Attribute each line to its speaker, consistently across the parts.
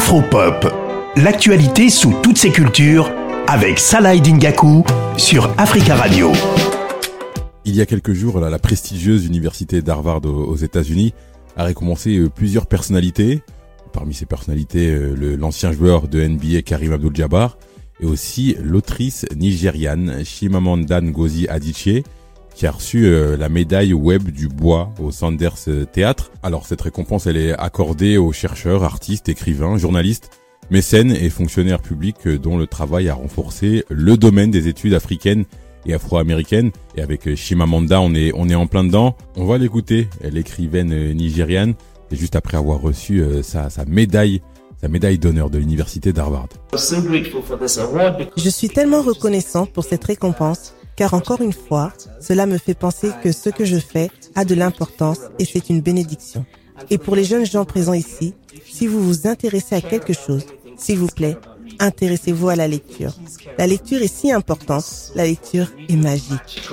Speaker 1: Afropop, l'actualité sous toutes ses cultures avec Salah Dingaku sur Africa Radio.
Speaker 2: Il y a quelques jours, la prestigieuse université d'Harvard aux États-Unis a récompensé euh, plusieurs personnalités. Parmi ces personnalités, euh, l'ancien joueur de NBA Karim Abdul-Jabbar et aussi l'autrice nigériane Chimamanda Ngozi Adichie qui a reçu euh, la médaille web du bois au Sanders euh, Théâtre. Alors cette récompense, elle est accordée aux chercheurs, artistes, écrivains, journalistes, mécènes et fonctionnaires publics euh, dont le travail a renforcé le domaine des études africaines et afro-américaines. Et avec Shimamanda, on est, on est en plein dedans. On va l'écouter, l'écrivaine nigériane, et juste après avoir reçu sa, sa médaille sa médaille d'honneur de l'université d'Harvard.
Speaker 3: Je suis tellement reconnaissant pour cette récompense car encore une fois, cela me fait penser que ce que je fais a de l'importance et c'est une bénédiction. Et pour les jeunes gens présents ici, si vous vous intéressez à quelque chose, s'il vous plaît, intéressez-vous à la lecture. La lecture est si importante, la lecture est magique.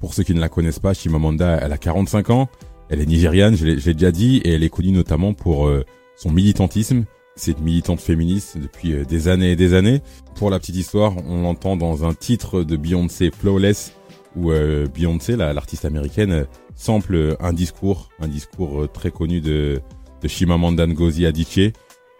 Speaker 2: Pour ceux qui ne la connaissent pas, Shimamanda, elle a 45 ans, elle est nigériane, je l'ai déjà dit, et elle est connue notamment pour euh, son militantisme cette militante féministe depuis euh, des années et des années. Pour la petite histoire, on l'entend dans un titre de Beyoncé Flawless où euh, Beyoncé, l'artiste américaine, euh, sample un discours, un discours très connu de, de Chimamanda Ngozi Adichie,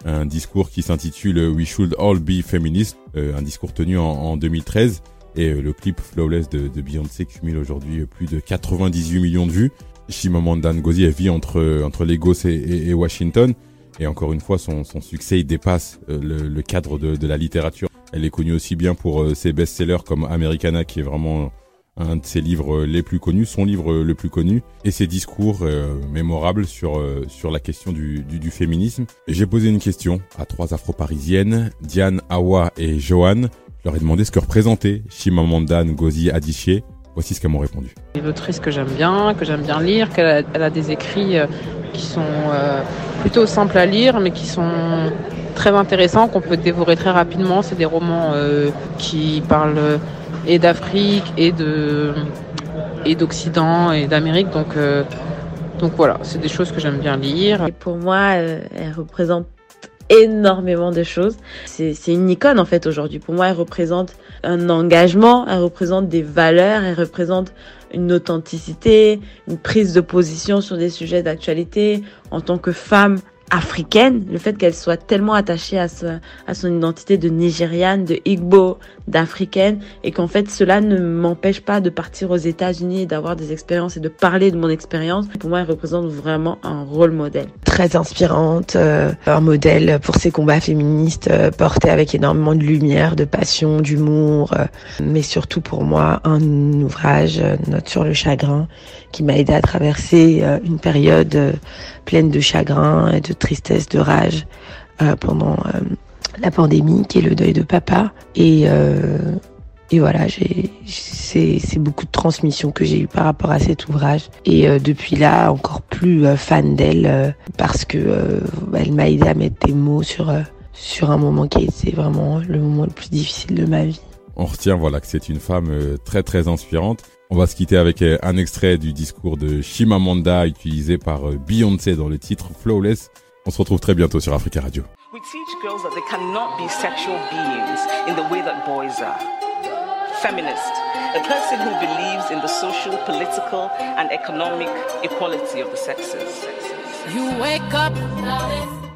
Speaker 2: un discours qui s'intitule We Should All Be Feminist, un discours tenu en, 2013. Et le clip Flawless de, Beyoncé cumule aujourd'hui plus de 98 millions de vues. Chimamanda Ngozi vit entre entre Lagos et Washington et encore une fois, son, son succès dépasse euh, le, le, cadre de, de, la littérature. Elle est connue aussi bien pour euh, ses best-sellers comme Americana, qui est vraiment un de ses livres les plus connus, son livre le plus connu, et ses discours euh, mémorables sur sur la question du, du, du féminisme. J'ai posé une question à trois Afro-parisiennes, Diane, Awa et Joanne. Je leur ai demandé ce que représentait Chimamanda Ngozi Adichie. Voici ce qu'elles m'ont répondu.
Speaker 4: Une autrice que j'aime bien, que j'aime bien lire, qu'elle a, elle a des écrits qui sont plutôt simples à lire, mais qui sont très intéressants, qu'on peut dévorer très rapidement. C'est des romans euh, qui parlent et d'Afrique et de et d'Occident et d'Amérique. Donc euh, donc voilà, c'est des choses que j'aime bien lire.
Speaker 5: Pour moi, euh, elle représente énormément de choses. C'est une icône en fait aujourd'hui. Pour moi, elle représente un engagement, elle représente des valeurs, elle représente une authenticité, une prise de position sur des sujets d'actualité en tant que femme africaine, le fait qu'elle soit tellement attachée à, à son identité de nigériane, de Igbo, d'africaine, et qu'en fait cela ne m'empêche pas de partir aux États-Unis et d'avoir des expériences et de parler de mon expérience. Pour moi, elle représente vraiment un rôle modèle.
Speaker 6: Très inspirante, euh, un modèle pour ses combats féministes euh, portés avec énormément de lumière, de passion, d'humour, euh, mais surtout pour moi un ouvrage, Note sur le chagrin, qui m'a aidé à traverser une période pleine de chagrin et de tristesse, de rage pendant la pandémie, qui est le deuil de papa. Et, euh, et voilà, c'est, beaucoup de transmission que j'ai eu par rapport à cet ouvrage. Et euh, depuis là, encore plus euh, fan d'elle euh, parce que euh, elle m'a aidé à mettre des mots sur sur un moment qui a été vraiment le moment le plus difficile de ma vie.
Speaker 2: On retient voilà que c'est une femme très très inspirante. On va se quitter avec un extrait du discours de Shimamanda utilisé par Beyoncé dans le titre Flawless. On se retrouve très bientôt sur Africa Radio. We teach girls that they cannot be sexual beings in the way that boys are. Feminist, a person who believes in the social, political, and economic equality of the sexes. You wake up